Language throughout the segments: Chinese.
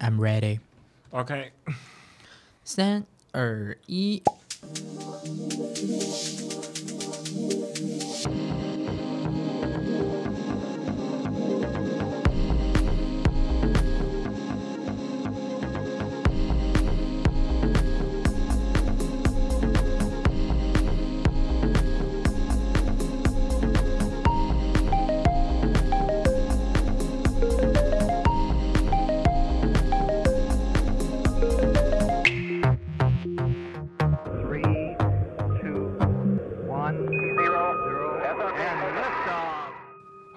I'm ready. OK，三二一。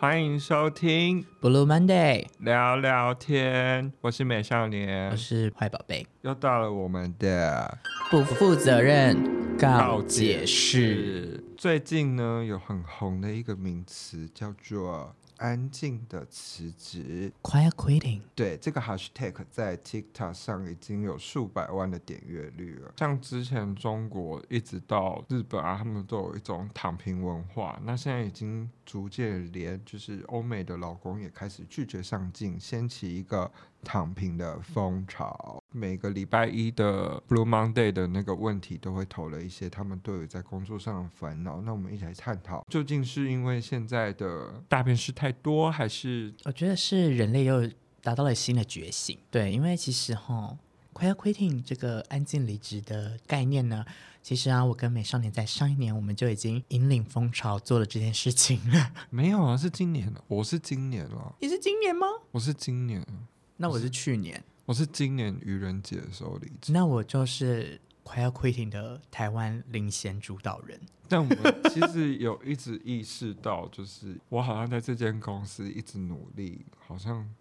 欢迎收听 Blue Monday 聊聊天，我是美少年，我是坏宝贝，又到了我们的不负责任告解室。最近呢，有很红的一个名词叫做。安静的辞职，Quiet quitting。对，这个 hashtag 在 TikTok 上已经有数百万的点阅率了。像之前中国一直到日本啊，他们都有一种躺平文化。那现在已经逐渐连就是欧美的老公也开始拒绝上进，掀起一个。躺平的风潮，每个礼拜一的 Blue Monday 的那个问题都会投了一些他们对于在工作上的烦恼。那我们一起来探讨，究竟是因为现在的大便事太多，还是我觉得是人类又达到了新的觉醒？对，因为其实哈，Quiet Quitting 这个安静离职的概念呢，其实啊，我跟美少年在上一年我们就已经引领风潮做了这件事情了。没有啊，是今年，我是今年了。你是今年吗？我是今年。那我是去年，我是今年愚人节的时候离职。那我就是快要 quitting 的台湾领衔主导人。但我们其实有一直意识到，就是我好像在这间公司一直努力，好像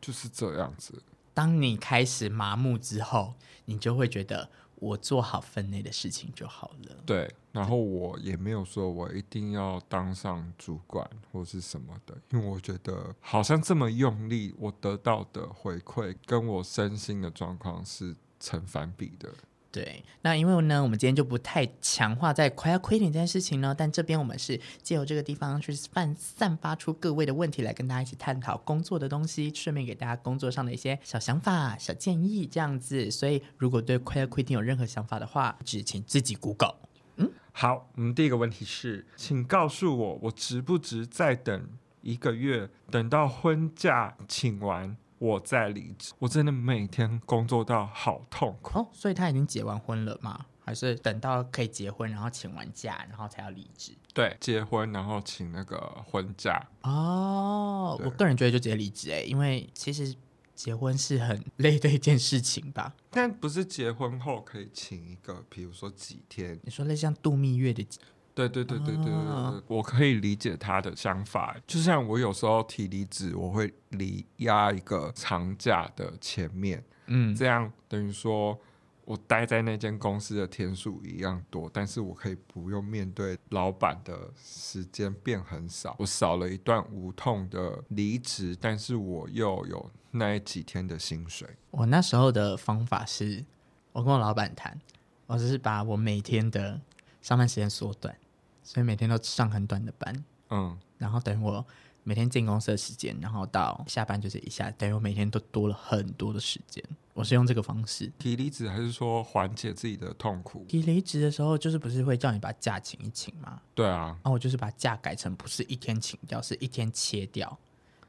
就是这样子。当你开始麻木之后，你就会觉得。我做好分内的事情就好了。对，然后我也没有说我一定要当上主管或是什么的，因为我觉得好像这么用力，我得到的回馈跟我身心的状况是成反比的。对，那因为呢，我们今天就不太强化在 quiet quitting 这件事情呢，但这边我们是借由这个地方去散散发出各位的问题来跟大家一起探讨工作的东西，顺便给大家工作上的一些小想法、小建议这样子。所以如果对 quiet quitting 有任何想法的话，只请自己 Google。嗯，好，我们第一个问题是，请告诉我，我值不值再等一个月，等到婚假请完？我在离职，我真的每天工作到好痛苦哦。所以他已经结完婚了吗？还是等到可以结婚，然后请完假，然后才要离职？对，结婚然后请那个婚假。哦，我个人觉得就直接离职哎，因为其实结婚是很累的一件事情吧。但不是结婚后可以请一个，比如说几天？你说那像度蜜月的？对对对对对对，哦、我可以理解他的想法。就像我有时候提离职，我会离压一个长假的前面，嗯，这样等于说我待在那间公司的天数一样多，但是我可以不用面对老板的时间变很少，我少了一段无痛的离职，但是我又有那几天的薪水。我那时候的方法是，我跟我老板谈，我只是把我每天的上班时间缩短。所以每天都上很短的班，嗯，然后等于我每天进公司的时间，然后到下班就是一下，等于我每天都多了很多的时间。我是用这个方式提离职，还是说缓解自己的痛苦？提离职的时候，就是不是会叫你把假请一请吗？对啊，然后我就是把假改成不是一天请掉，是一天切掉，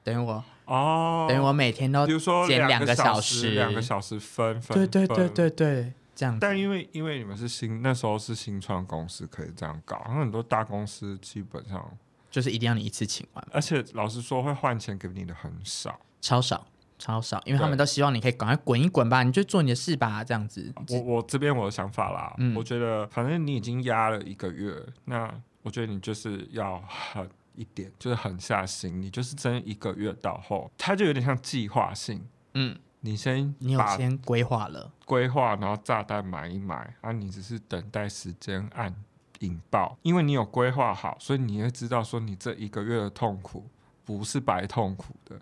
等于我哦，等于我每天都比如说减两个小时，两个小时分分，对对对对对。这样，但因为因为你们是新那时候是新创公司，可以这样搞。然后很多大公司基本上就是一定要你一次请完，而且老实说会换钱给你的很少，超少超少，因为他们都希望你可以赶快滚一滚吧，你就做你的事吧，这样子。我我这边我的想法啦，嗯、我觉得反正你已经压了一个月，那我觉得你就是要狠一点，就是狠下心，你就是真一个月到后，它就有点像计划性，嗯。你先，你有先规划了，规划，然后炸弹买一买，啊，你只是等待时间按引爆，因为你有规划好，所以你会知道说你这一个月的痛苦不是白痛苦的。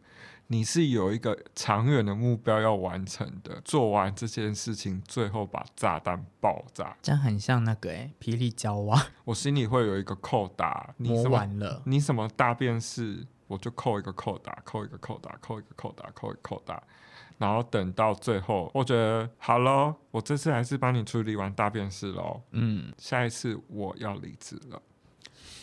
你是有一个长远的目标要完成的，做完这件事情，最后把炸弹爆炸，这样很像那个哎，霹雳娇娃。我心里会有一个扣打，你磨完了，你什么大便是我就扣一个扣打，扣一个扣打，扣一个扣打，扣一个扣打，然后等到最后，我觉得好喽，我这次还是帮你处理完大便事喽。嗯，下一次我要离职了。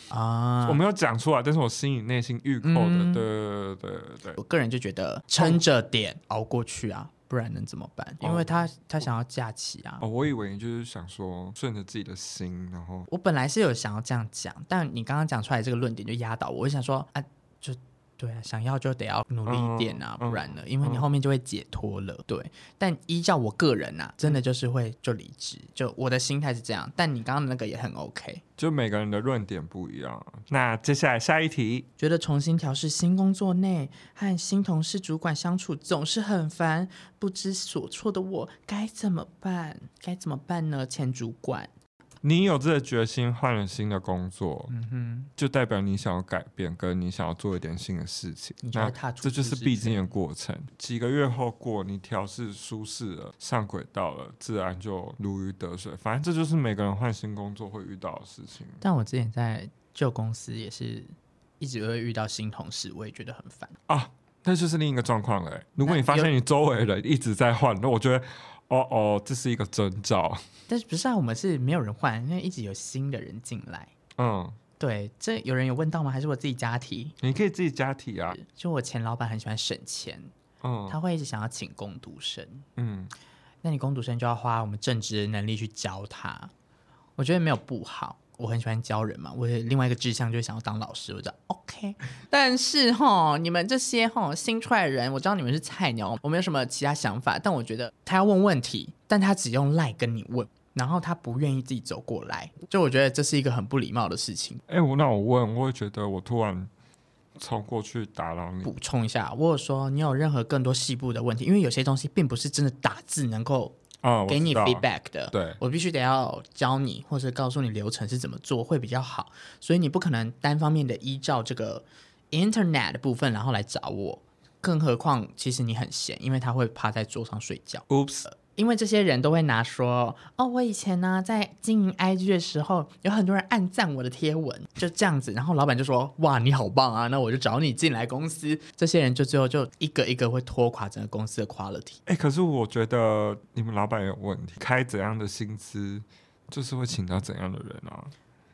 啊，我没有讲出来，但是我心里内心预扣的，嗯、对对对对对。我个人就觉得撑着点熬过去啊，不然能怎么办？因为他、哦、他想要假期啊。哦，我以为你就是想说顺着自己的心，然后我本来是有想要这样讲，但你刚刚讲出来这个论点就压倒我，我想说啊，就。对啊，想要就得要努力一点啊，嗯、不然呢，因为你后面就会解脱了。嗯、对，但依照我个人啊，真的就是会就离职，就我的心态是这样。但你刚刚的那个也很 OK，就每个人的论点不一样。那接下来下一题，觉得重新调试新工作内和新同事、主管相处总是很烦，不知所措的我该怎么办？该怎么办呢？前主管。你有这个决心换了新的工作，嗯哼，就代表你想要改变，跟你想要做一点新的事情。那这就是必经的过程。几个月后过，你调试舒适了，上轨道了，自然就如鱼得水。反正这就是每个人换新工作会遇到的事情。但我之前在旧公司也是一直会遇到新同事，我也觉得很烦啊。那就是另一个状况了。如果你发现你周围人一直在换，那我觉得。哦哦，这是一个征兆。但是不是啊？我们是没有人换，因为一直有新的人进来。嗯，对，这有人有问到吗？还是我自己加题？你可以自己加题啊。就我前老板很喜欢省钱，嗯，他会一直想要请工读生。嗯，那你工读生就要花我们正职的能力去教他。我觉得没有不好。我很喜欢教人嘛，我的另外一个志向就是想要当老师，我知道 OK。但是哈，你们这些哈新出来的人，我知道你们是菜鸟，我没有什么其他想法。但我觉得他要问问题，但他只用赖跟你问，然后他不愿意自己走过来，就我觉得这是一个很不礼貌的事情。哎、欸，我那我问，我会觉得我突然冲过去打扰你。补充一下，我有说你有任何更多细部的问题，因为有些东西并不是真的打字能够。哦，给你 feedback 的，对，我必须得要教你，或者告诉你流程是怎么做会比较好，所以你不可能单方面的依照这个 internet 的部分然后来找我，更何况其实你很闲，因为他会趴在桌上睡觉。Oops。因为这些人都会拿说哦，我以前呢在经营 IG 的时候，有很多人暗赞我的贴文，就这样子，然后老板就说哇，你好棒啊，那我就找你进来公司。这些人就最后就一个一个会拖垮整个公司的 quality。哎，可是我觉得你们老板有问题，开怎样的薪资，就是会请到怎样的人啊？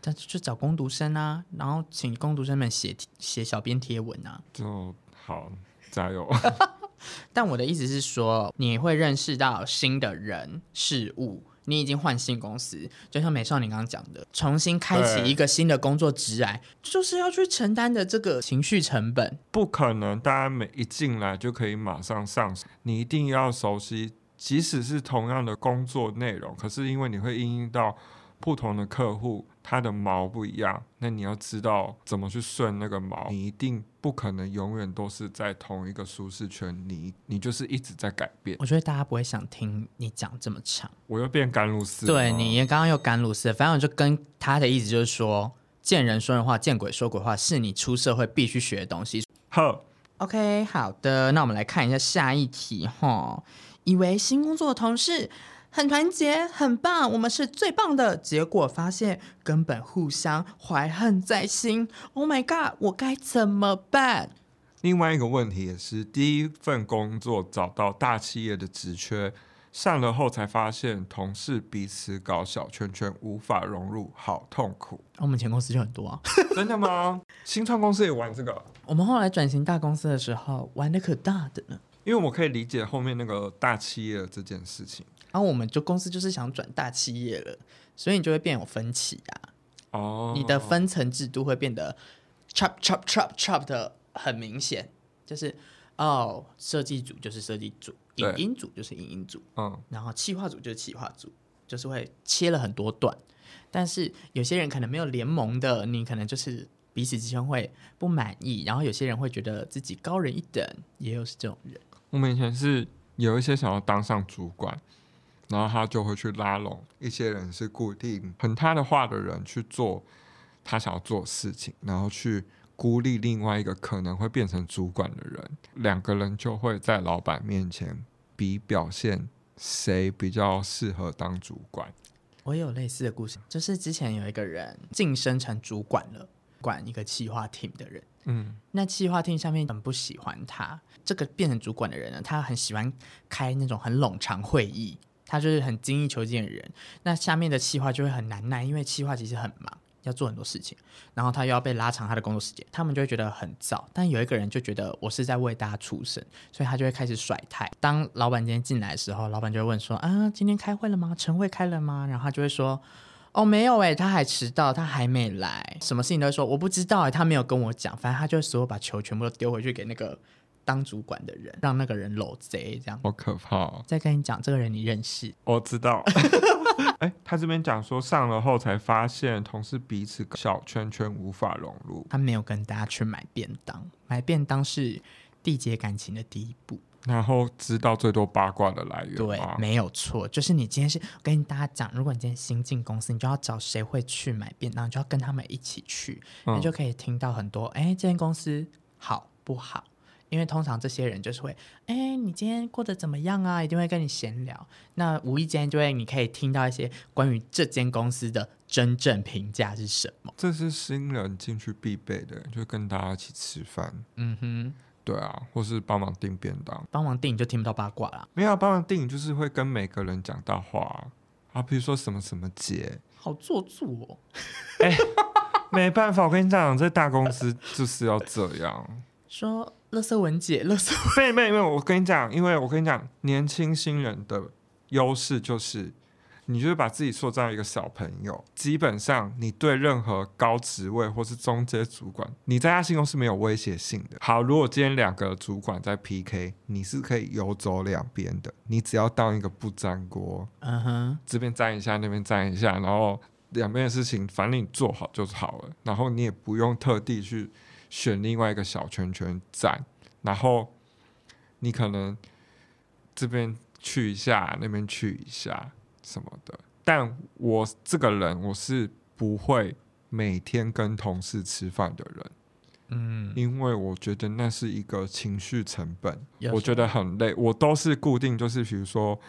但就找工读生啊，然后请工读生们写写小编贴文啊，就好，加油。但我的意思是说，你会认识到新的人事物。你已经换新公司，就像美少女刚刚讲的，重新开启一个新的工作职涯，就是要去承担的这个情绪成本。不可能，大家每一进来就可以马上上手。你一定要熟悉，即使是同样的工作内容，可是因为你会应用到不同的客户。他的毛不一样，那你要知道怎么去顺那个毛。你一定不可能永远都是在同一个舒适圈，你你就是一直在改变。我觉得大家不会想听你讲这么长。我又变甘露寺。对，你刚刚又甘露寺，反正我就跟他的意思就是说，见人说人话，见鬼说鬼话，是你出社会必须学的东西。好，OK，好的，那我们来看一下下一题哈。以为新工作的同事。很团结，很棒，我们是最棒的。结果发现根本互相怀恨在心。Oh my god，我该怎么办？另外一个问题也是，第一份工作找到大企业的职缺，上了后才发现同事彼此搞小圈圈，无法融入，好痛苦。我们前公司就很多啊。真的吗？新创公司也玩这个？我们后来转型大公司的时候，玩的可大的呢。因为我可以理解后面那个大企业这件事情。然后我们就公司就是想转大企业了，所以你就会变有分歧啊。哦，你的分层制度会变得 chop chop chop chop 的很明显，就是哦，设计组就是设计组，影音组就是影音组，嗯，然后企划组就是企划组，就是会切了很多段。但是有些人可能没有联盟的，你可能就是彼此之间会不满意，然后有些人会觉得自己高人一等，也有是这种人。我们以前是有一些想要当上主管。然后他就会去拉拢一些人，是固定很他的话的人去做他想要做的事情，然后去孤立另外一个可能会变成主管的人，两个人就会在老板面前比表现，谁比较适合当主管。我也有类似的故事，就是之前有一个人晋升成主管了，管一个企划 team 的人。嗯，那企划 team 下面很不喜欢他，这个变成主管的人呢，他很喜欢开那种很冗长会议，他就是很精益求精的人。那下面的企划就会很难耐，因为企划其实很忙。要做很多事情，然后他又要被拉长他的工作时间，他们就会觉得很燥。但有一个人就觉得我是在为大家出声，所以他就会开始甩态。当老板今天进来的时候，老板就会问说：“啊，今天开会了吗？晨会开了吗？”然后他就会说：“哦，没有诶，他还迟到，他还没来。什么事情都说我不知道，他没有跟我讲。反正他就所有把球全部都丢回去给那个。”当主管的人，让那个人搂贼，这样好可怕哦。再跟你讲，这个人你认识？我知道。哎、欸，他这边讲说上了后才发现同事彼此小圈圈无法融入。他没有跟大家去买便当，买便当是缔结感情的第一步。然后知道最多八卦的来源。对，没有错，就是你今天是跟大家讲，如果你今天新进公司，你就要找谁会去买便当，你就要跟他们一起去，你就可以听到很多，哎、嗯，这间公司好不好？因为通常这些人就是会，哎，你今天过得怎么样啊？一定会跟你闲聊。那无意间就会，你可以听到一些关于这间公司的真正评价是什么。这是新人进去必备的，就跟大家一起吃饭。嗯哼，对啊，或是帮忙订便当。帮忙订你就听不到八卦了。没有帮忙订，就是会跟每个人讲大话啊，比如说什么什么节，好做作哦。哎，没办法，我跟你讲，这大公司就是要这样 说。乐色文姐，乐色没有没有没有，我跟你讲，因为我跟你讲，年轻新人的优势就是，你就是把自己塑造一个小朋友，基本上你对任何高职位或是中阶主管，你在他心中是没有威胁性的。好，如果今天两个主管在 PK，你是可以游走两边的，你只要当一个不粘锅，嗯哼，这边粘一下，那边粘一下，然后两边的事情，反正你做好就是好了，然后你也不用特地去。选另外一个小圈圈站，然后你可能这边去一下，那边去一下什么的。但我这个人，我是不会每天跟同事吃饭的人，嗯，因为我觉得那是一个情绪成本，我觉得很累。我都是固定，就是比如说。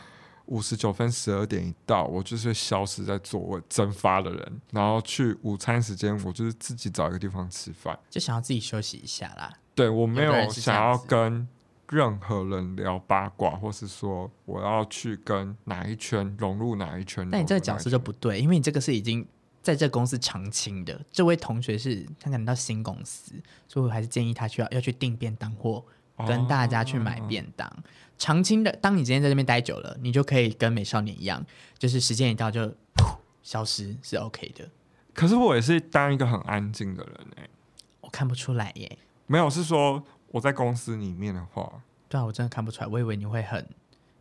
五十九分十二点一到，我就是消失在座位蒸发的人，然后去午餐时间，我就是自己找一个地方吃饭，就想要自己休息一下啦。对，我没有想要跟任何人聊八卦，或是说我要去跟哪一圈融入哪一圈。那你这个角色就不对，因为你这个是已经在这个公司常青的。这位同学是他可能到新公司，所以我还是建议他去要要去订便当或跟大家去买便当。哦长青的，当你今天在这边待久了，你就可以跟美少年一样，就是时间一到就消失，是 OK 的。可是我也是当一个很安静的人哎、欸，我看不出来耶。没有，是说我在公司里面的话，对啊，我真的看不出来。我以为你会很，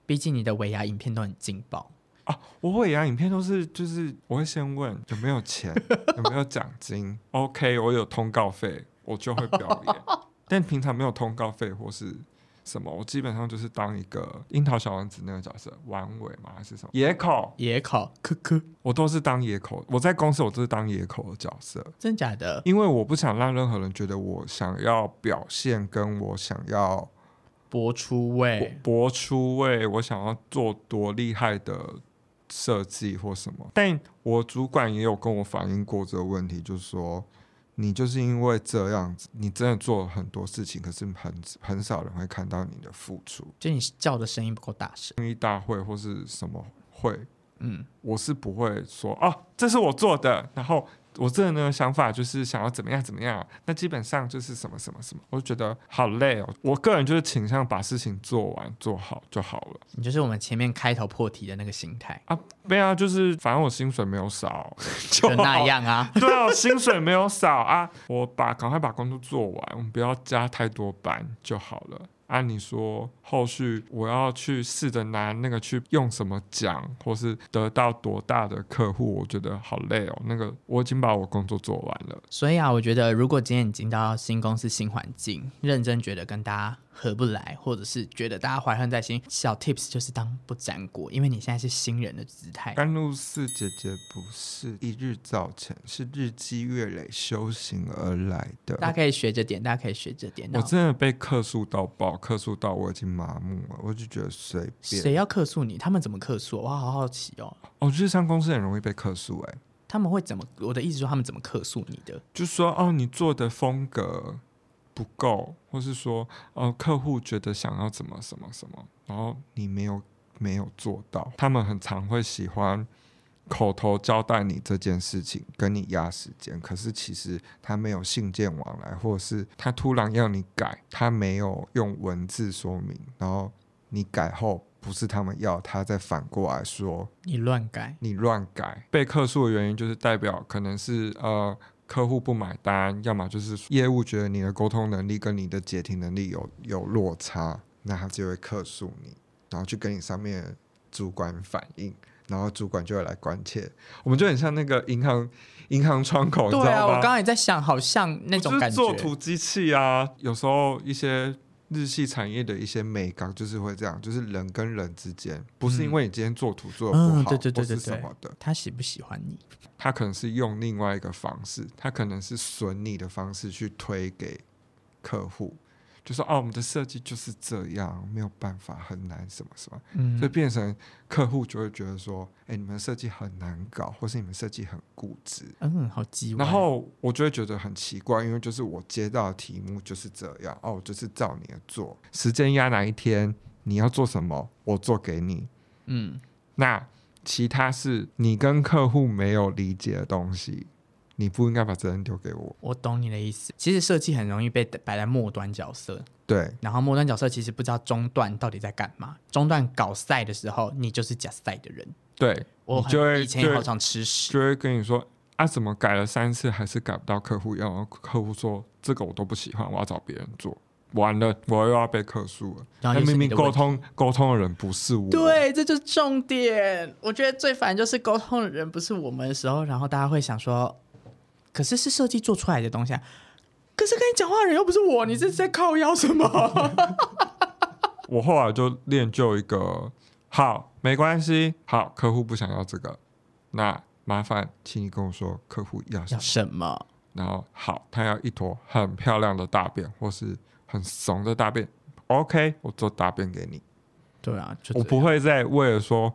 毕竟你的尾牙影片都很劲爆啊。我尾牙影片都是就是我会先问有没有钱，有没有奖金，OK，我有通告费，我就会表演。但平常没有通告费或是。什么？我基本上就是当一个樱桃小丸子那个角色，丸尾嘛？还是什么？野口，野口，科科，我都是当野口。我在公司，我都是当野口的角色。真假的？因为我不想让任何人觉得我想要表现，跟我想要博出位，博出位，我想要做多厉害的设计或什么。但我主管也有跟我反映过这个问题，就是说。你就是因为这样子，你真的做了很多事情，可是很很少人会看到你的付出。就你叫的声音不够大声，公益大会或是什么会，嗯，我是不会说啊，这是我做的，然后。我这人的想法就是想要怎么样怎么样，那基本上就是什么什么什么，我就觉得好累哦。我个人就是倾向把事情做完做好就好了。你就是我们前面开头破题的那个心态啊？没有啊，就是反正我薪水没有少，就那样啊。对啊，薪水没有少啊，我把赶快把工作做完，我们不要加太多班就好了。按你说，后续我要去试着拿那个去用什么奖，或是得到多大的客户，我觉得好累哦。那个我已经把我工作做完了。所以啊，我觉得如果今天已经到新公司、新环境，认真觉得跟大家。合不来，或者是觉得大家怀恨在心，小 tips 就是当不沾锅，因为你现在是新人的姿态。甘露寺姐姐不是一日造成，是日积月累修行而来的。大家可以学着点，大家可以学着点。我真的被客诉到爆，客诉到我已经麻木了，我就觉得随便。谁要客诉你？他们怎么客诉？我好好奇哦。哦，日商公司很容易被客诉哎。他们会怎么？我的意思说，他们怎么客诉你的？就说哦，你做的风格不够，或是说呃，客户觉得想要怎么什么什么，然后你没有没有做到。他们很常会喜欢口头交代你这件事情，跟你压时间，可是其实他没有信件往来，或者是他突然要你改，他没有用文字说明，然后你改后。不是他们要，他再反过来说你乱改，你乱改。被克诉的原因就是代表可能是呃客户不买单，要么就是业务觉得你的沟通能力跟你的解题能力有有落差，那他就会客诉你，然后去跟你上面主管反映，然后主管就会来关切。我们就很像那个银行银行窗口，对啊？我刚刚也在想，好像那种感觉，做图机器啊，有时候一些。日系产业的一些美感就是会这样，就是人跟人之间，不是因为你今天做图做的不好，或是什么的，他喜不喜欢你？他可能是用另外一个方式，他可能是损你的方式去推给客户。就说哦，我们的设计就是这样，没有办法，很难，什么什么，嗯，所以变成客户就会觉得说，哎，你们设计很难搞，或是你们设计很固执，嗯，好机。然后我就会觉得很奇怪，因为就是我接到的题目就是这样，哦，就是照你的做，时间压哪一天，你要做什么，我做给你，嗯，那其他是你跟客户没有理解的东西。你不应该把责任丢给我。我懂你的意思。其实设计很容易被摆在末端角色。对。然后末端角色其实不知道中段到底在干嘛。中段搞赛的时候，你就是假赛的人。对。我就会以前也好常吃屎，就会跟你说啊，怎么改了三次还是改不到客户要？客户说这个我都不喜欢，我要找别人做。完了，我又要被客诉了。然后明明沟通沟通的人不是我。对，这就是重点。我觉得最烦就是沟通的人不是我们的时候，然后大家会想说。可是是设计做出来的东西啊！可是跟你讲话的人又不是我，你这是在靠腰什么？我后来就练就一个，好，没关系，好，客户不想要这个，那麻烦请你跟我说客户要什么？什么？然后好，他要一坨很漂亮的大便，或是很怂的大便，OK，我做大便给你。对啊，我不会再为了说。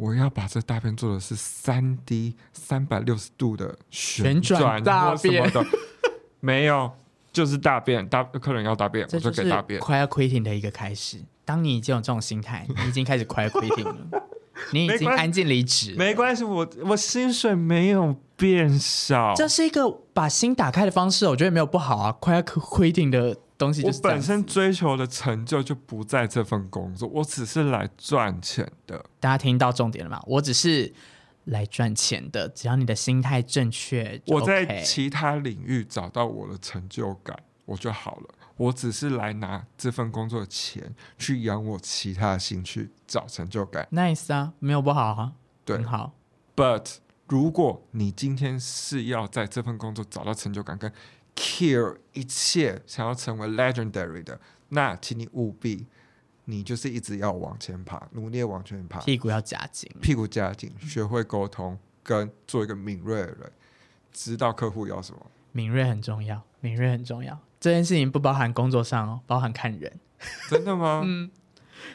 我要把这大便做的是三 D 三百六十度的旋转大便什么的，没有，就是大便。大客人要大便，我就给大便。Quiet quitting 的一个开始。当你已经有这种心态，你已经开始 Quiet quitting 了，你已经安静离职。没关系，我我薪水没有变少。这是一个把心打开的方式，我觉得没有不好啊。Quiet quitting 的。东西，我本身追求的成就就不在这份工作，我只是来赚钱的。大家听到重点了吗？我只是来赚钱的，只要你的心态正确，我在其他领域找到我的成就感，我就好了。我只是来拿这份工作的钱去养我其他的兴趣，找成就感。Nice 啊，没有不好、啊，对，很好。But 如果你今天是要在这份工作找到成就感跟 Kill 一切想要成为 legendary 的，那请你务必，你就是一直要往前爬，努力往前爬，屁股要夹紧，屁股夹紧，学会沟通，跟做一个敏锐的人，知道客户要什么。敏锐很重要，敏锐很重要。这件事情不包含工作上哦，包含看人。真的吗？嗯。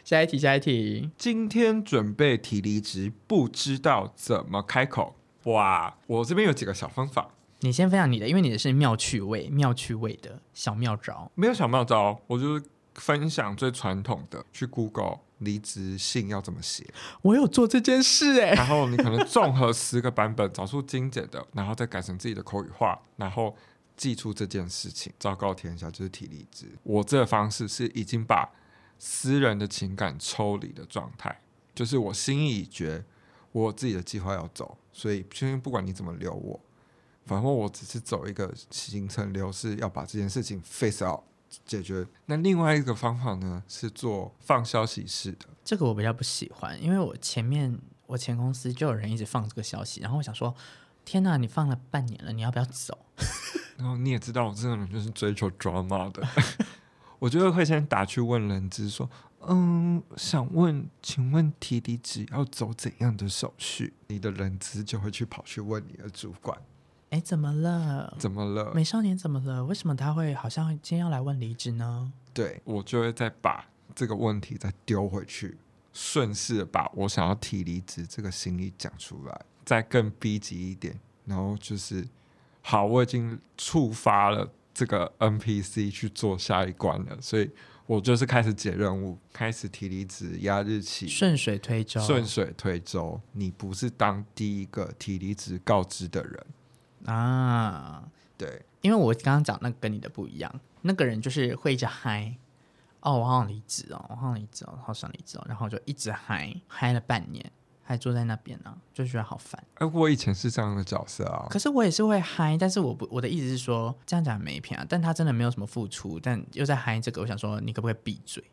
下一题，下一题。今天准备提离职，不知道怎么开口。哇，我这边有几个小方法。你先分享你的，因为你的是妙趣味、妙趣味的小妙招。没有小妙招，我就是分享最传统的，去 Google 离职信要怎么写。我有做这件事哎、欸。然后你可能综合十个版本，找出精简的，然后再改成自己的口语化，然后寄出这件事情，昭告天下就是提离职。我这个方式是已经把私人的情感抽离的状态，就是我心意已决，我有自己的计划要走，所以不管你怎么留我。反正我只是走一个行程流，是要把这件事情 face out 解决。那另外一个方法呢，是做放消息式的。这个我比较不喜欢，因为我前面我前公司就有人一直放这个消息，然后我想说，天哪，你放了半年了，你要不要走？然后你也知道，我这个人就是追求 drama 的，我就会先打去问人资说，嗯，想问，请问提离职要走怎样的手续？你的人资就会去跑去问你的主管。哎，怎么了？怎么了？美少年怎么了？为什么他会好像今天要来问离职呢？对，我就会再把这个问题再丢回去，顺势把我想要提离职这个心意讲出来，再更逼急一点。然后就是好，我已经触发了这个 NPC 去做下一关了，所以我就是开始解任务，开始提离职、压日期，顺水推舟，顺水推舟。你不是当第一个提离职告知的人啊？对，因为我刚刚讲那个跟你的不一样，那个人就是会一直嗨。哦，我好想离职哦，我好想离职哦，好想离职哦，然后就一直嗨嗨了半年，还坐在那边呢，就觉得好烦。哎，我以前是这样的角色啊，可是我也是会嗨，但是我不，我的意思是说，这样讲没品啊，但他真的没有什么付出，但又在嗨这个，我想说，你可不可以闭嘴？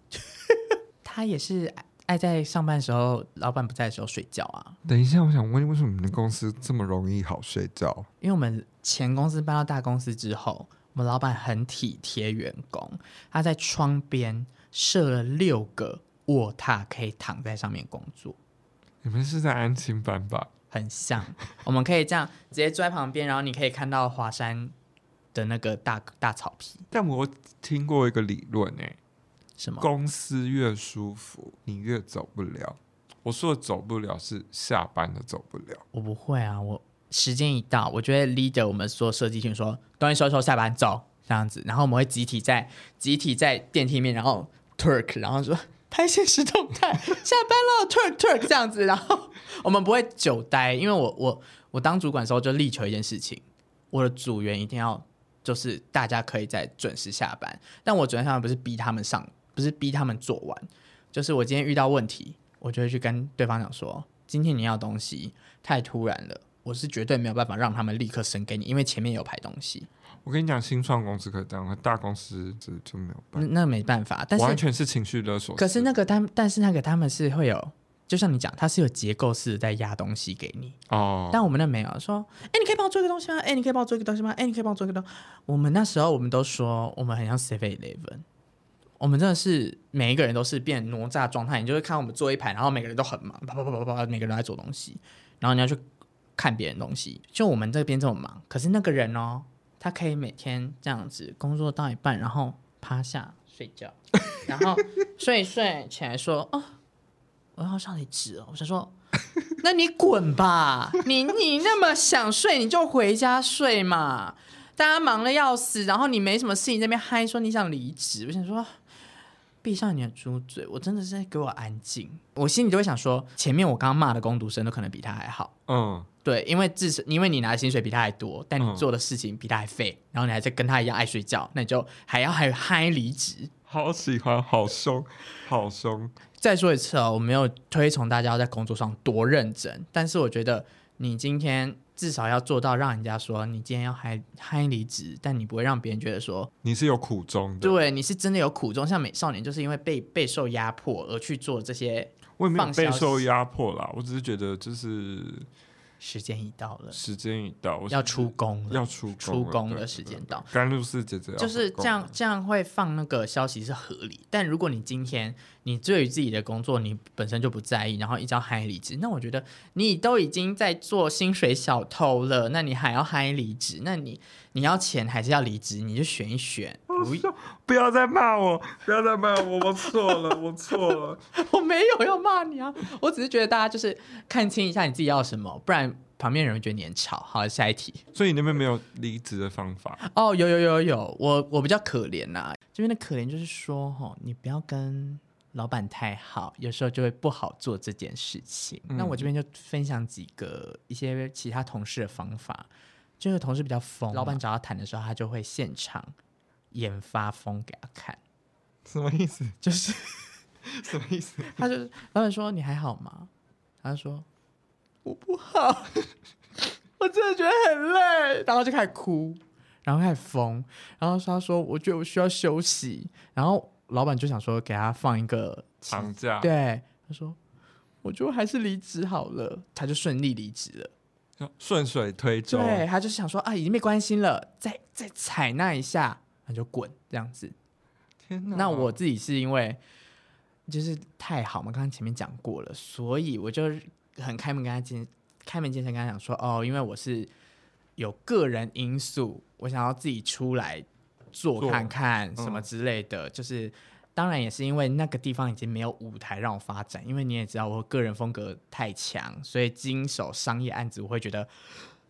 他也是爱在上班的时候，老板不在的时候睡觉啊。等一下，我想问，为什么你们公司这么容易好睡觉？因为我们前公司搬到大公司之后。我们老板很体贴员工，他在窗边设了六个卧榻，可以躺在上面工作。你们是在安亲班吧？很像，我们可以这样直接坐在旁边，然后你可以看到华山的那个大大草皮。但我听过一个理论，哎，什么？公司越舒服，你越走不了。我说的走不了是下班的走不了。我不会啊，我。时间一到，我觉得 leader 我们说设计群说，东西收收，下班走这样子，然后我们会集体在集体在电梯面，然后 twerk，然后说拍现实动态，下班了 twerk twerk 这样子，然后我们不会久待，因为我我我当主管的时候就力求一件事情，我的组员一定要就是大家可以在准时下班，但我昨天上班不是逼他们上，不是逼他们做完，就是我今天遇到问题，我就会去跟对方讲说，今天你要东西太突然了。我是绝对没有办法让他们立刻生给你，因为前面有排东西。我跟你讲，新创公司可以这样，大公司就就没有办法。那没办法，但是完全是情绪勒索。可是那个他，但是那个他们是会有，就像你讲，他是有结构式的在压东西给你。哦。但我们那没有说，哎、欸，你可以帮我做一个东西吗？哎、欸，你可以帮我做一个东西吗？哎、欸，你可以帮我做一个东西。我们那时候我们都说，我们很像 Seven Eleven，我们真的是每一个人都是变哪吒状态，你就会看我们坐一排，然后每个人都很忙，啪啪啪啪啪，每个人都在做东西，然后你要去。看别人东西，就我们这边这么忙，可是那个人哦，他可以每天这样子工作到一半，然后趴下睡觉，然后睡一睡起来说：“哦，我要上离职哦。”我想说：“ 那你滚吧，你你那么想睡，你就回家睡嘛。大家忙得要死，然后你没什么事情在那边嗨说你想离职，我想说。”闭上你的猪嘴！我真的是在给我安静。我心里就会想说，前面我刚刚骂的工读生都可能比他还好。嗯，对，因为至少因为你拿的薪水比他还多，但你做的事情比他还废，嗯、然后你还在跟他一样爱睡觉，那你就还要还嗨离职。好喜欢，好凶，好凶！再说一次哦，我没有推崇大家要在工作上多认真，但是我觉得你今天。至少要做到让人家说你今天要嗨嗨离职，但你不会让别人觉得说你是有苦衷的。对，你是真的有苦衷。像美少年就是因为被备受压迫而去做这些。我也没有备受压迫啦，我只是觉得就是。时间已到了，时间已到，要出工了，要出出工的时间到。甘露寺姐姐就是这样，这样会放那个消息是合理。但如果你今天你对于自己的工作你本身就不在意，然后一直要嗨离职，那我觉得你都已经在做薪水小偷了，那你还要嗨离职？那你你要钱还是要离职？你就选一选。不，不要再骂我，不要再骂我，我错了，我错了，我没有要骂你啊，我只是觉得大家就是看清一下你自己要什么，不然旁边人会觉得你很吵。好，下一题。所以你那边没有离职的方法？哦，有有有有，我我比较可怜呐、啊，这边的可怜就是说，哈，你不要跟老板太好，有时候就会不好做这件事情。嗯、那我这边就分享几个一些其他同事的方法。这个同事比较疯，老板找他谈的时候，他就会现场。演发疯给他看，什么意思？就是 什么意思？他就老板说：“你还好吗？”他说：“我不好，我真的觉得很累。”然后就开始哭，然后开始疯，然后他说：“我觉得我需要休息。”然后老板就想说给他放一个长假，对，他说：“我觉得还是离职好了。”他就顺利离职了，顺水推舟。对，他就是想说：“啊，已经被关心了，再再采纳一下。”那就滚这样子，天哪！那我自己是因为就是太好嘛，刚刚前面讲过了，所以我就很开门跟他见，开门见山跟他讲说，哦，因为我是有个人因素，我想要自己出来做看看什么之类的，嗯、就是当然也是因为那个地方已经没有舞台让我发展，因为你也知道我个人风格太强，所以经手商业案子我会觉得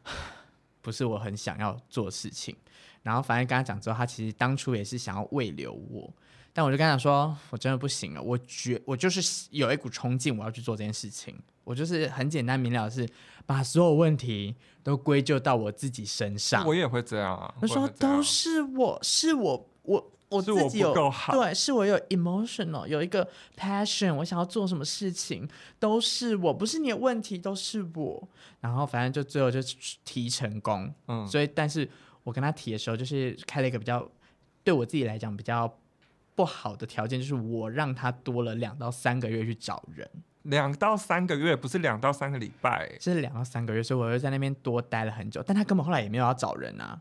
不是我很想要做的事情。然后反正跟他讲之后，他其实当初也是想要慰留我，但我就跟他说，我真的不行了，我觉我就是有一股冲劲，我要去做这件事情。我就是很简单明了的是，把所有问题都归咎到我自己身上。我也会这样啊，我说都是我是我我我自己有对，是我有 emotional 有一个 passion，我想要做什么事情都是我，不是你的问题，都是我。然后反正就最后就提成功，嗯，所以但是。我跟他提的时候，就是开了一个比较对我自己来讲比较不好的条件，就是我让他多了两到三个月去找人。两到三个月不是两到三个礼拜，是两到三个月，所以我又在那边多待了很久。但他根本后来也没有要找人啊，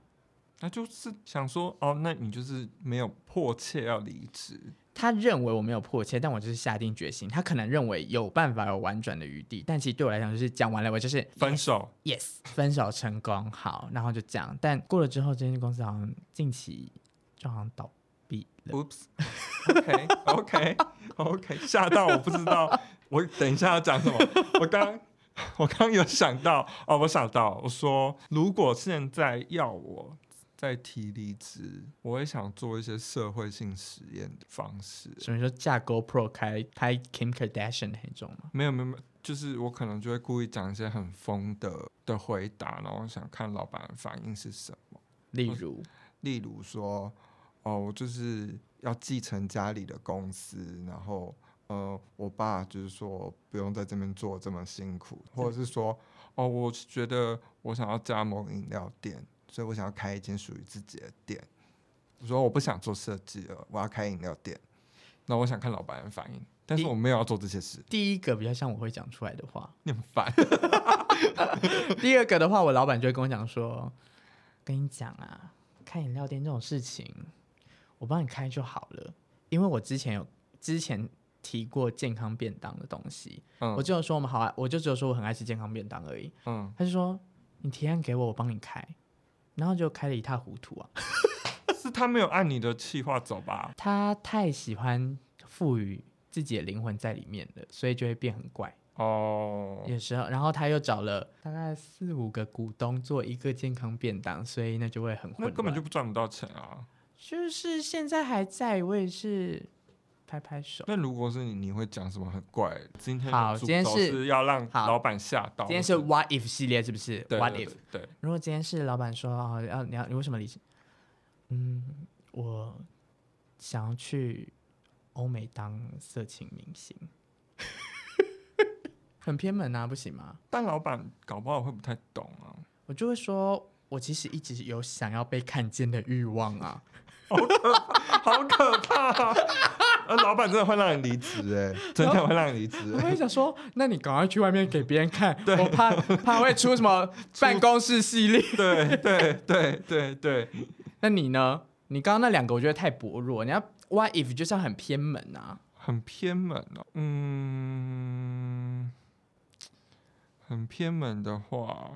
那就是想说哦，那你就是没有迫切要离职。他认为我没有迫切，但我就是下定决心。他可能认为有办法有婉转的余地，但其实对我来讲就是讲完了，我就是分手。Yes，分手成功，好，然后就这样。但过了之后，这间公司好像近期就好像倒闭了。Oops，OK，OK，OK，吓到我不知道，我等一下要讲什么。我刚我刚有想到哦，我想到我说，如果现在要我。在提离职，我也想做一些社会性实验的方式。所以说架 GoPro 开拍 Kim Kardashian 那种吗？没有没有没有，就是我可能就会故意讲一些很疯的的回答，然后想看老板的反应是什么。例如，例如说，哦，我就是要继承家里的公司，然后呃，我爸就是说不用在这边做这么辛苦，或者是说，哦，我觉得我想要加盟饮料店。所以我想要开一间属于自己的店。我说我不想做设计了，我要开饮料店。那我想看老板的反应，但是我没有要做这些事。第一个比较像我会讲出来的话，你很烦。第二个的话，我老板就会跟我讲说：“跟你讲啊，开饮料店这种事情，我帮你开就好了。因为我之前有之前提过健康便当的东西，嗯，我就说我们好爱，我就只有说我很爱吃健康便当而已。嗯，他就说你提案给我，我帮你开。”然后就开的一塌糊涂啊！是他没有按你的计划走吧？他太喜欢赋予自己的灵魂在里面了，所以就会变很怪哦。有时候，然后他又找了大概四五个股东做一个健康便当，所以那就会很混乱。那根本就不赚不到钱啊！就是现在还在，我也是。拍拍手。那如果是你，你会讲什么很怪？今天好，今天是要让老板吓到。今天是 What if 系列，是不是对？What if？对。如果今天是老板说啊，要你要你为什么离职？嗯，我想要去欧美当色情明星，很偏门啊，不行吗？但老板搞不好会不太懂啊。我就会说，我其实一直有想要被看见的欲望啊。好可怕，好可怕！呃，老板真的会让你离职哎，真的会让你离职。我会想说，那你赶快去外面给别人看，我怕怕会出什么办公室系列。对对对对对。那你呢？你刚刚那两个我觉得太薄弱，你要 What if 就是很偏门啊，很偏门哦。嗯，很偏门的话。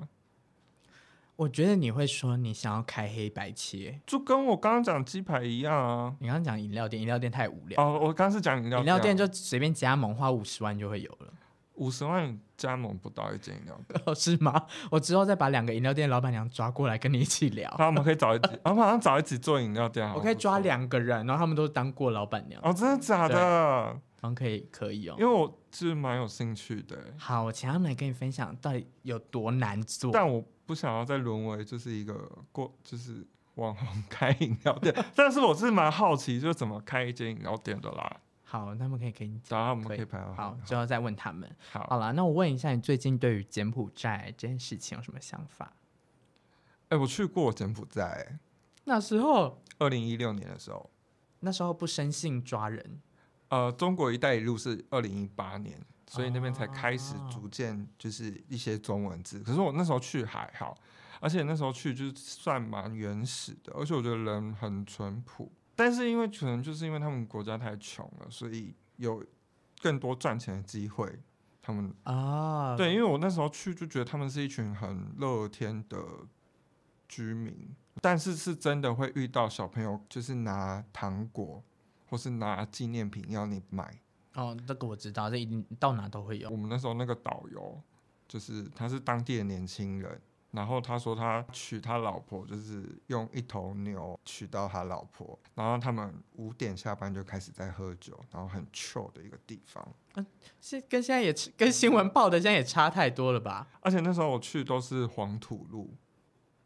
我觉得你会说你想要开黑白切，就跟我刚刚讲鸡排一样啊。你刚刚讲饮料店，饮料店太无聊。哦，我刚刚是讲饮料店，饮料店就随便加盟，花五十万就会有了。五十万加盟不到一间饮料店，哦，是吗？我之后再把两个饮料店老板娘抓过来跟你一起聊。那我们可以找一起，我们马上找一起做饮料店。我可以抓两个人，然后他们都当过老板娘。哦，真的假的？嗯，可以，可以哦。因为我是蛮有兴趣的。好，我请他们来跟你分享到底有多难做。但我。不想要再沦为就是一个过就是网红开饮料店，但是我是蛮好奇，就是怎么开一间饮料店的啦。好，他们可以给你找，他们可以排好。好，之后再问他们。好，好了，那我问一下，你最近对于柬埔寨这件事情有什么想法？哎、欸，我去过柬埔寨，那时候二零一六年的时候，那时候不生性抓人。呃，中国一带一路是二零一八年。所以那边才开始逐渐就是一些中文字，可是我那时候去还好，而且那时候去就是算蛮原始的，而且我觉得人很淳朴。但是因为可能就是因为他们国家太穷了，所以有更多赚钱的机会。他们啊，对，因为我那时候去就觉得他们是一群很乐天的居民，但是是真的会遇到小朋友就是拿糖果或是拿纪念品要你买。哦，这个我知道，这一定到哪都会有。我们那时候那个导游，就是他是当地的年轻人，然后他说他娶他老婆就是用一头牛娶到他老婆，然后他们五点下班就开始在喝酒，然后很 chill 的一个地方。嗯，是跟现在也跟新闻报的现在也差太多了吧？而且那时候我去都是黄土路，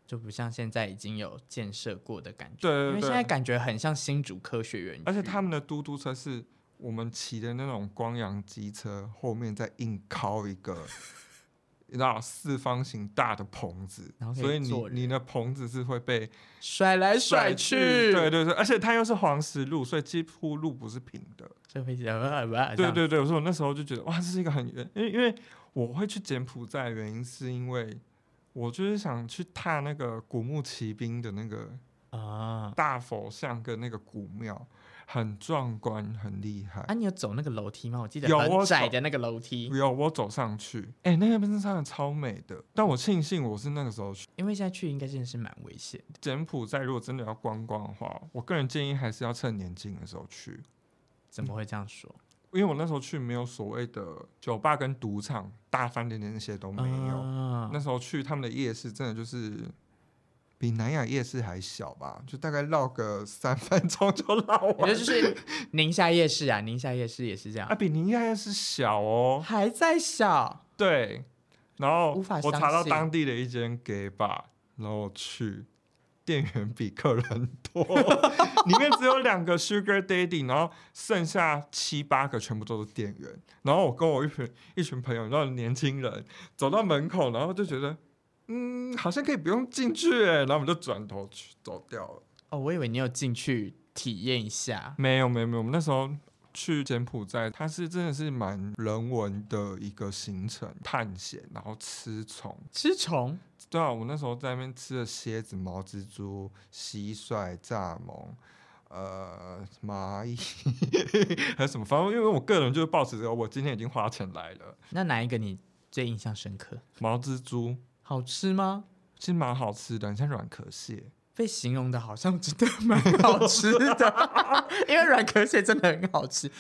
就不像现在已经有建设过的感觉。对，因为现在感觉很像新竹科学园。而且他们的嘟嘟车是我们骑的那种光阳机车，后面再硬靠一个。你知道四方形大的棚子，以所以你你的棚子是会被甩来甩去，对对对，而且它又是黄石路，所以几乎路不是平的。这会对对对，所以我那时候就觉得哇，这是一个很远，因为因为我会去柬埔寨的原因是因为我就是想去踏那个古墓奇兵的那个啊大佛像跟那个古庙。很壮观，很厉害啊！你有走那个楼梯吗？我记得很窄的那个楼梯。有，有，我走上去。哎、欸，那个边上超美的。但我庆幸我是那个时候去，因为现在去应该真的是蛮危险的。柬埔寨如果真的要观光的话，我个人建议还是要趁年轻的时候去。怎么会这样说？因为我那时候去没有所谓的酒吧跟赌场、大饭店的那些都没有。啊、那时候去他们的夜市，真的就是。比南雅夜市还小吧，就大概绕个三分钟就绕完。也就是宁夏夜市啊，宁夏夜市也是这样。啊，比宁夏夜市小哦，还在小。对，然后我查到当地的一间 gay bar，然后去，店员比客人多，里面只有两个 sugar daddy，然后剩下七八个全部都是店员。然后我跟我一群一群朋友，然后年轻人走到门口，然后就觉得。嗯，好像可以不用进去哎，然后我们就转头去走掉了。哦，我以为你有进去体验一下。没有，没有，没有。我们那时候去柬埔寨，它是真的是蛮人文的一个行程，探险，然后吃虫。吃虫？对啊，我那时候在那边吃了蝎子、毛蜘蛛、蟋蟀、蚱蜢，呃，蚂蚁，还有什么？反正因为我个人就是抱持着我今天已经花钱来了。那哪一个你最印象深刻？毛蜘蛛。好吃吗？其实蛮好吃的，很像软壳蟹。被形容的好像真的蛮好吃的，因为软壳蟹真的很好吃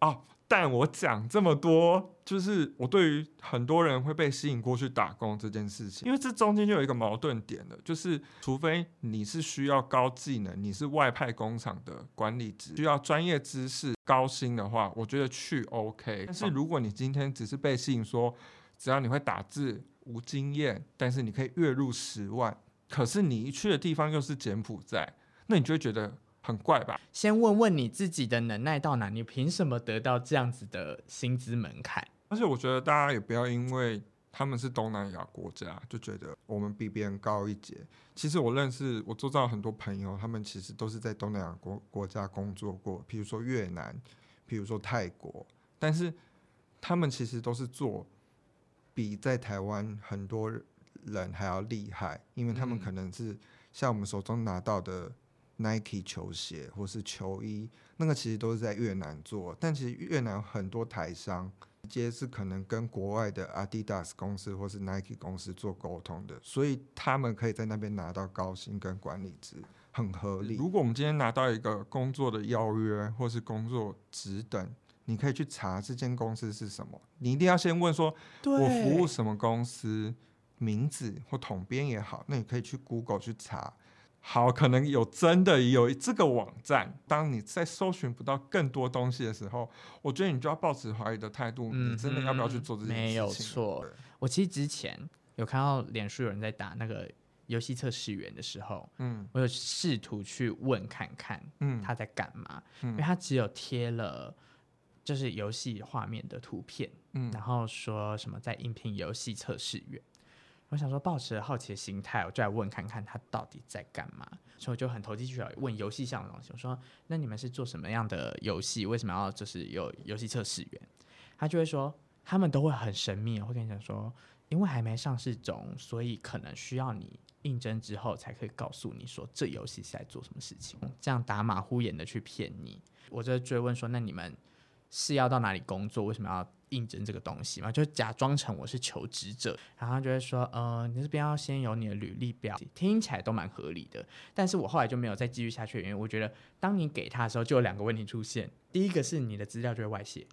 哦。但我讲这么多，就是我对于很多人会被吸引过去打工这件事情，因为这中间就有一个矛盾点了，就是除非你是需要高技能，你是外派工厂的管理职，需要专业知识、高薪的话，我觉得去 OK。但是如果你今天只是被吸引说，只要你会打字。无经验，但是你可以月入十万。可是你一去的地方又是柬埔寨，那你就会觉得很怪吧？先问问你自己的能耐到哪，你凭什么得到这样子的薪资门槛？而且我觉得大家也不要因为他们是东南亚国家，就觉得我们比别人高一截。其实我认识我周遭很多朋友，他们其实都是在东南亚国国家工作过，比如说越南，比如说泰国，但是他们其实都是做。比在台湾很多人还要厉害，因为他们可能是像我们手中拿到的 Nike 球鞋或是球衣，那个其实都是在越南做。但其实越南很多台商直接是可能跟国外的 Adidas 公司或是 Nike 公司做沟通的，所以他们可以在那边拿到高薪跟管理职，很合理。如果我们今天拿到一个工作的邀约或是工作职等。你可以去查这间公司是什么，你一定要先问说，我服务什么公司，名字或统编也好，那你可以去 Google 去查。好，可能有真的有这个网站。当你在搜寻不到更多东西的时候，我觉得你就要抱持怀疑的态度。嗯，你真的要不要去做这件事情？没有错。我其实之前有看到脸书有人在打那个游戏测试员的时候，嗯，我有试图去问看看，嗯，他在干嘛？嗯，因为他只有贴了。就是游戏画面的图片，嗯，然后说什么在应聘游戏测试员，我想说抱持好奇的心态，我就来问看看他到底在干嘛，所以我就很投机取巧问游戏上的东西，我说那你们是做什么样的游戏？为什么要就是有游戏测试员？他就会说他们都会很神秘，会跟你讲说，因为还没上市中，所以可能需要你应征之后才可以告诉你说这游戏是在做什么事情，这样打马虎眼的去骗你。我就追问说，那你们？是要到哪里工作？为什么要应征这个东西嘛？就假装成我是求职者，然后就会说，呃，你这边要先有你的履历表，听起来都蛮合理的。但是我后来就没有再继续下去，因为我觉得当你给他的时候，就有两个问题出现。第一个是你的资料就会外泄，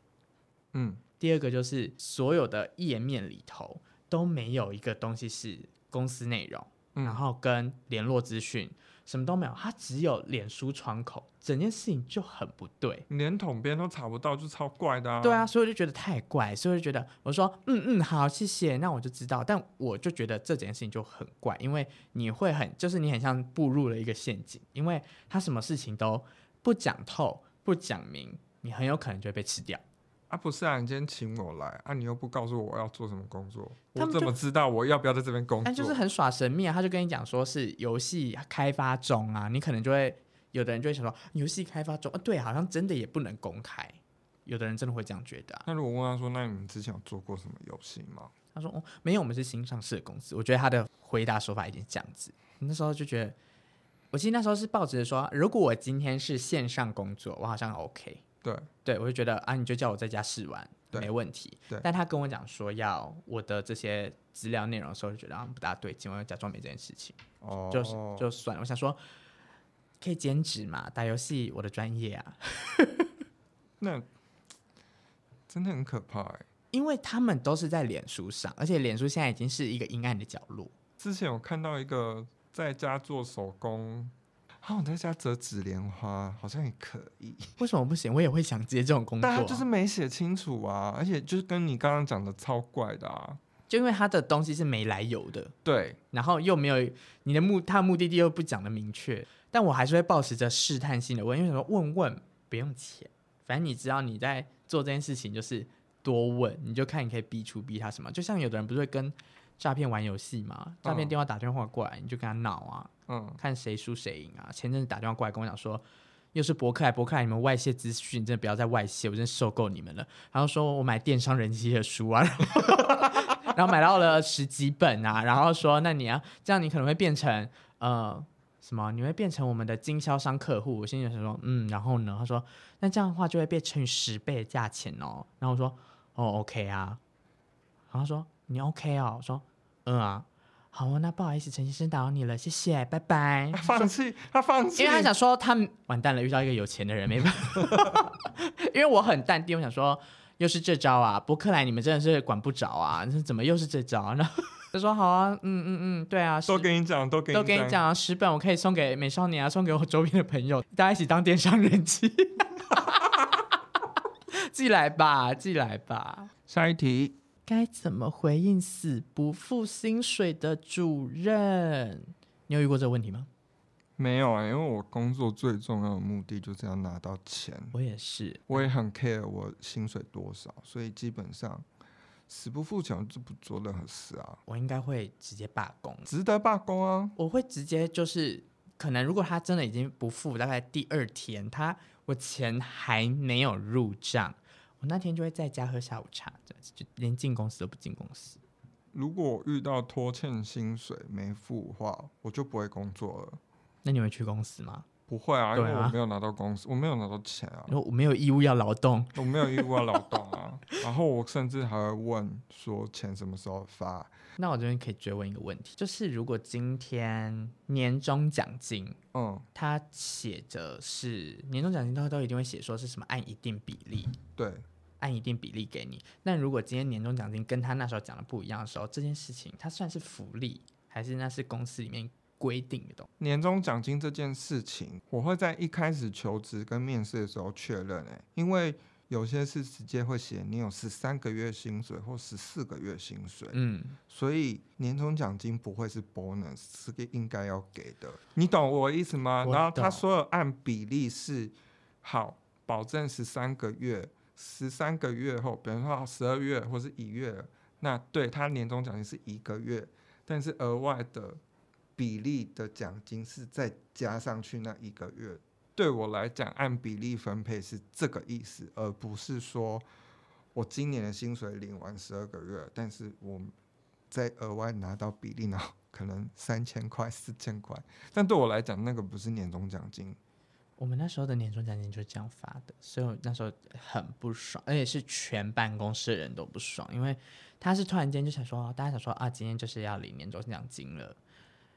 嗯，第二个就是所有的页面里头都没有一个东西是公司内容，嗯、然后跟联络资讯。什么都没有，他只有脸书窗口，整件事情就很不对，连统编都查不到，就超怪的啊。对啊，所以我就觉得太怪，所以我就觉得我说嗯嗯好，谢谢，那我就知道。但我就觉得这件事情就很怪，因为你会很，就是你很像步入了一个陷阱，因为他什么事情都不讲透、不讲明，你很有可能就会被吃掉。啊，不是啊，你今天请我来啊，你又不告诉我我要做什么工作，我怎么知道我要不要在这边工作？但就是很耍神秘啊，他就跟你讲说是游戏开发中啊，你可能就会有的人就会想说游戏开发中啊，对，好像真的也不能公开，有的人真的会这样觉得啊。那如果问他说，那你们之前有做过什么游戏吗？他说哦，没有，我们是新上市的公司。我觉得他的回答手法已经这样子，那时候就觉得，我记得那时候是抱着说，如果我今天是线上工作，我好像 OK。对，对我就觉得啊，你就叫我在家试玩，没问题。对，但他跟我讲说要我的这些资料内容的时候，就觉得啊不大对劲，我要假装没这件事情。哦，就就算了。我想说，可以兼职嘛，打游戏我的专业啊。那真的很可怕哎，因为他们都是在脸书上，而且脸书现在已经是一个阴暗的角落。之前我看到一个在家做手工。好，我在家折纸莲花，好像也可以。为什么不行？我也会想接这种工作，啊。但他就是没写清楚啊，而且就是跟你刚刚讲的超怪的啊。就因为他的东西是没来由的，对，然后又没有你的目，他的目的地又不讲的明确，但我还是会保持着试探性的问，因为什么？问问不用钱，反正你知道你在做这件事情，就是多问，你就看你可以逼出逼他什么。就像有的人不是会跟诈骗玩游戏嘛，诈骗电话打电话过来，嗯、你就跟他闹啊。嗯，看谁输谁赢啊！前阵子打电话过来跟我讲说，又是博客来，博客来，你们外泄资讯，真的不要再外泄，我真的受够你们了。然后说我买电商人气的书啊，然后，买到了十几本啊，然后说那你要这样，你可能会变成呃什么？你会变成我们的经销商客户。我心里想说，嗯，然后呢？他说那这样的话就会变成十倍的价钱哦。然后我说哦，OK 啊。然后他说你 OK 啊？我说嗯啊。好啊，那不好意思，陈先生打扰你了，谢谢，拜拜。他放弃，他放弃，因为他想说他完蛋了，遇到一个有钱的人，没办法。因为我很淡定，我想说又是这招啊，博客来你们真的是管不着啊，那怎么又是这招呢？他说好啊，嗯嗯嗯，对啊，都跟你讲，都跟你讲，都跟你讲啊，十本我可以送给美少年啊，送给我周边的朋友，大家一起当电商人气。寄来吧，寄来吧。下一题。该怎么回应死不付薪水的主任？你有遇过这个问题吗？没有啊，因为我工作最重要的目的就是要拿到钱。我也是，我也很 care 我薪水多少，所以基本上死不付钱就不做任何事啊。我应该会直接罢工，值得罢工啊！我会直接就是，可能如果他真的已经不付，大概第二天他我钱还没有入账。我那天就会在家喝下午茶，这样子就连进公司都不进公司。如果我遇到拖欠薪水没付的话，我就不会工作了。那你会去公司吗？不会啊，因为我没有拿到公司，我没有拿到钱啊。我没有义务要劳动，我没有义务要劳动啊。然后我甚至还会问说钱什么时候发。那我这边可以追问一个问题，就是如果今天年终奖金，嗯，他写着是年终奖金，他都一定会写说是什么按一定比例，对。按一定比例给你。那如果今天年终奖金跟他那时候讲的不一样的时候，这件事情它算是福利，还是那是公司里面规定的东西？年终奖金这件事情，我会在一开始求职跟面试的时候确认。哎，因为有些是直接会写你有十三个月薪水或十四个月薪水，嗯，所以年终奖金不会是 bonus，是个应该要给的。你懂我的意思吗？然后他说的按比例是好，保证十三个月。十三个月后，比如说十二月或是一月，那对他年终奖金是一个月，但是额外的比例的奖金是再加上去那一个月。对我来讲，按比例分配是这个意思，而不是说我今年的薪水领完十二个月，但是我再额外拿到比例呢，可能三千块、四千块。但对我来讲，那个不是年终奖金。我们那时候的年终奖金就是这样发的，所以我那时候很不爽，而且是全办公室的人都不爽，因为他是突然间就想说，大家想说啊，今天就是要领年终奖金了，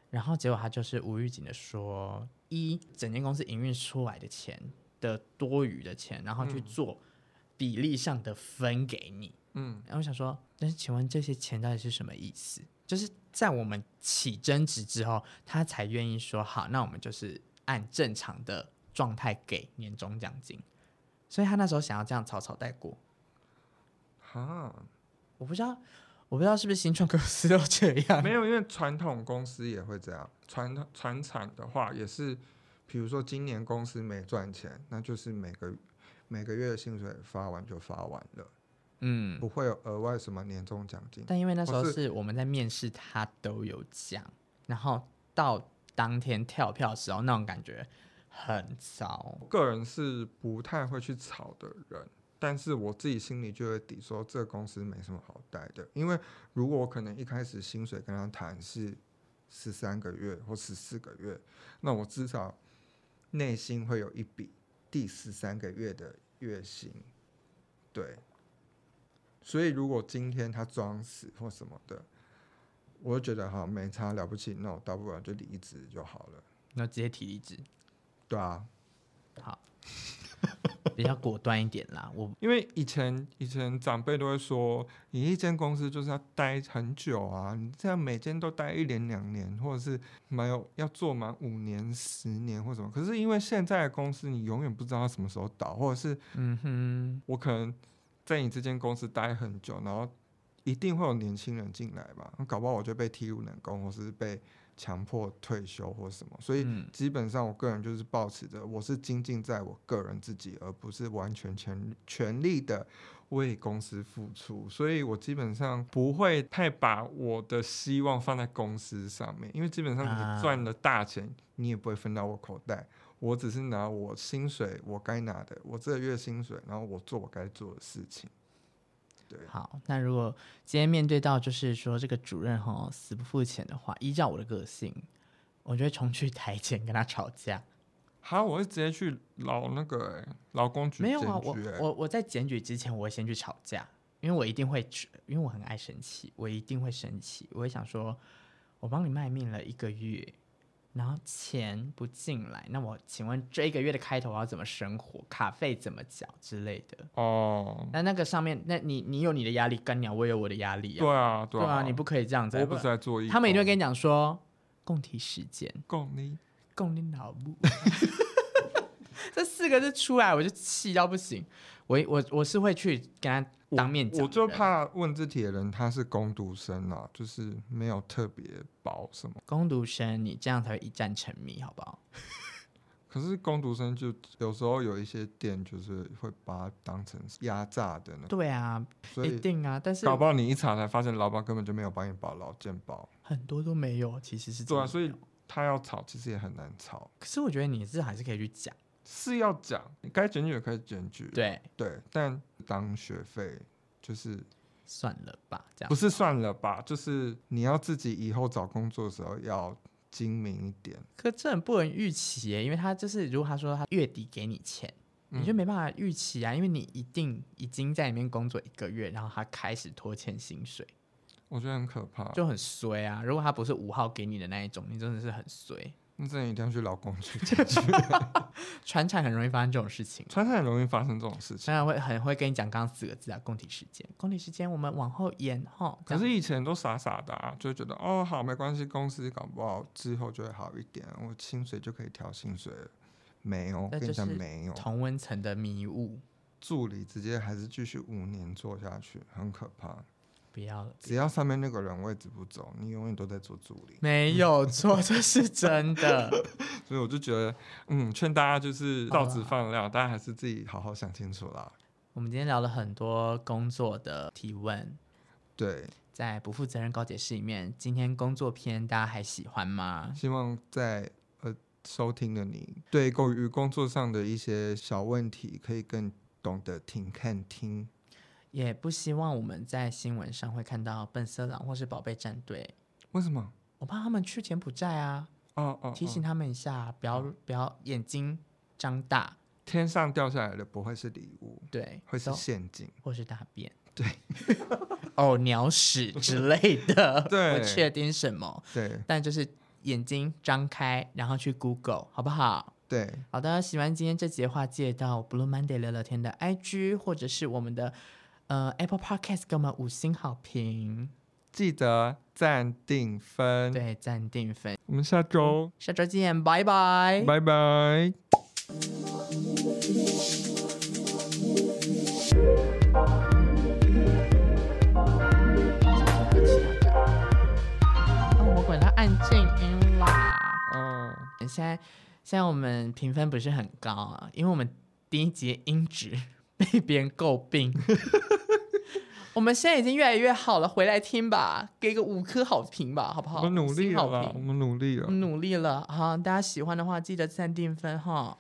然后结果他就是无预警的说，一整间公司营运出来的钱的多余的钱，然后去做比例上的分给你，嗯，然后我想说，但是请问这些钱到底是什么意思？就是在我们起争执之后，他才愿意说好，那我们就是按正常的状态给年终奖金。所以他那时候想要这样草草带过。哈，我不知道，我不知道是不是新创公司都这样。没有，因为传统公司也会这样。传传产的话也是，比如说今年公司没赚钱，那就是每个每个月的薪水发完就发完了。嗯，不会有额外什么年终奖金。但因为那时候是我们在面试，他都有讲，然后到当天跳票的时候，那种感觉很糟。个人是不太会去吵的人，但是我自己心里就会底说，这个公司没什么好待的。因为如果我可能一开始薪水跟他谈是十三个月或十四个月，那我至少内心会有一笔第十三个月的月薪，对。所以，如果今天他装死或什么的，我就觉得哈没差了不起，那我大不了就离职就好了。那直接提离职？对啊，好，比较果断一点啦。我 因为以前以前长辈都会说，你一间公司就是要待很久啊，你这样每间都待一年两年，或者是没有要做满五年、十年或什么。可是因为现在的公司，你永远不知道它什么时候倒，或者是嗯哼，我可能。在你这间公司待很久，然后一定会有年轻人进来吧？搞不好我就被踢入冷宫，或是被强迫退休或什么。所以基本上，我个人就是保持着，我是精进在我个人自己，而不是完全全全力的为公司付出。所以我基本上不会太把我的希望放在公司上面，因为基本上你赚了大钱，你也不会分到我口袋。我只是拿我薪水，我该拿的，我这个月薪水，然后我做我该做的事情。对，好，那如果今天面对到就是说这个主任哈死不付钱的话，依照我的个性，我就会冲去台前跟他吵架。好，我会直接去老那个劳工局。没有啊，我我我在检举之前，我会先去吵架，因为我一定会，因为我很爱生气，我一定会生气，我会想说，我帮你卖命了一个月。然后钱不进来，那我请问这一个月的开头我要怎么生活？卡费怎么缴之类的？哦，那那个上面，那你你有你的压力，干鸟我也有我的压力啊。对啊，对啊，你不可以这样子。我不是在做，他们一定会跟你讲说，共体时间，共你共你脑部，这四个字出来我就气到不行。我我我是会去跟他。当面讲，我就怕问这题的人他是工读生啊，就是没有特别薄什么。工读生，你这样才会一战成名，好不好？可是工读生就有时候有一些店就是会把它当成压榨的呢。对啊，所以一定啊。但是搞不好你一查才发现，老板根本就没有帮你保劳健保，很多都没有，其实是。对啊，所以他要吵，其实也很难吵。可是我觉得你是还是可以去讲。是要讲，你该检举也可以检举，对对，但当学费就是算了吧，这样不是算了吧，就是你要自己以后找工作的时候要精明一点。可这很不能预期耶，因为他就是如果他说他月底给你钱，嗯、你就没办法预期啊，因为你一定已经在里面工作一个月，然后他开始拖欠薪水，我觉得很可怕，就很衰啊。如果他不是五号给你的那一种，你真的是很衰。那这样一定要去劳工局。传产很容易发生这种事情，船产很容易发生这种事情。船产会很会跟你讲刚刚四个字啊，工体时间，工体时间，我们往后延哈。可是以前都傻傻的啊，就会觉得哦好没关系，公司搞不好之后就会好一点，我薪水就可以调薪水了。没有，跟你讲没有。同温层的迷雾，助理直接还是继续五年做下去，很可怕。不要了，只要上面那个人位置不走，你永远都在做助理。没 有错，这是真的。所以我就觉得，嗯，劝大家就是照直放料，大家还是自己好好想清楚啦。我们今天聊了很多工作的提问，对，在不负责任高解释里面，今天工作篇大家还喜欢吗？希望在呃收听的你，对关于工作上的一些小问题，可以更懂得听看听。也不希望我们在新闻上会看到本色狼或是宝贝战队。为什么？我怕他们去柬埔寨啊！哦哦，提醒他们一下，不要不要眼睛张大。天上掉下来的不会是礼物，对，会是陷阱或是大便，对，哦，鸟屎之类的，对，不确定什么，对，但就是眼睛张开，然后去 Google，好不好？对，好的。喜欢今天这集的话，记得到 Blue Monday 聊聊天的 IG，或者是我们的。呃，Apple Podcast 给我们五星好评，记得暂定分。对，暂定分。我们下周下周见，拜拜，拜拜。哦，我管它按静音啦。嗯，现在现在我们评分不是很高啊，因为我们第一集音质被别人诟病。我们现在已经越来越好了，回来听吧，给个五颗好评吧，好不好？我们努力了，我们努力了，我们努力了。好，大家喜欢的话记得暂定分哈。